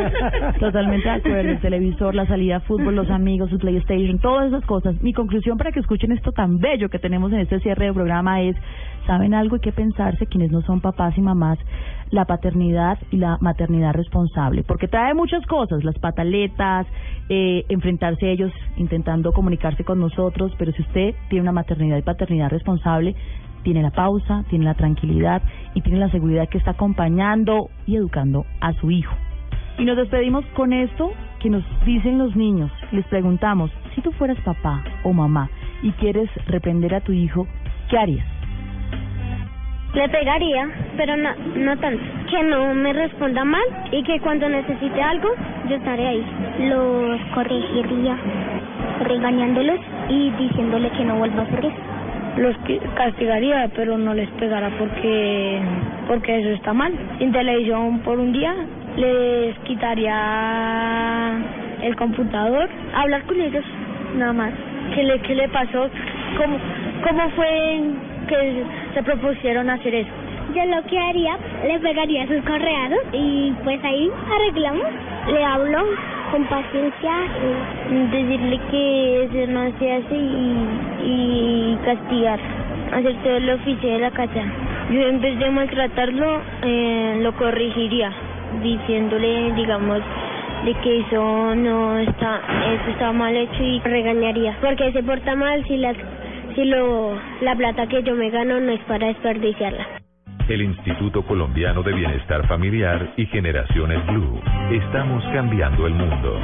Speaker 4: Totalmente de acuerdo. El televisor, la salida a fútbol, los amigos, su PlayStation, todas esas cosas. Mi conclusión para que escuchen esto tan bello que tenemos en este cierre de programa es, ¿saben algo? Hay que pensarse, quienes no son papás y mamás, la paternidad y la maternidad responsable, porque trae muchas cosas, las pataletas, eh, enfrentarse a ellos intentando comunicarse con nosotros, pero si usted tiene una maternidad y paternidad responsable, tiene la pausa, tiene la tranquilidad y tiene la seguridad que está acompañando y educando a su hijo. Y nos despedimos con esto que nos dicen los niños. Les preguntamos, si tú fueras papá o mamá y quieres reprender a tu hijo, ¿qué harías?
Speaker 3: Le pegaría, pero no, no tanto. Que no me responda mal y que cuando necesite algo, yo estaré ahí.
Speaker 2: Los corregiría regañándolos y diciéndole que no vuelva a hacer eso.
Speaker 3: Los castigaría, pero no les pegara porque, porque eso está mal. Sin televisión por un día, les quitaría el computador. Hablar con ellos, nada más. ¿Qué le, qué le pasó? ¿Cómo, cómo fue que se propusieron hacer eso?
Speaker 2: Yo lo que haría, le pegaría sus correados y pues ahí arreglamos. Le hablo con paciencia,
Speaker 3: decirle que eso no se hace y, castigar, hacer todo el oficio de la casa. Yo en vez de maltratarlo, eh, lo corregiría, diciéndole, digamos, de que eso no está, eso está mal hecho y regañaría, porque se porta mal si la, si lo, la plata que yo me gano no es para desperdiciarla.
Speaker 1: El Instituto Colombiano de Bienestar Familiar y Generaciones Blue. Estamos cambiando el mundo.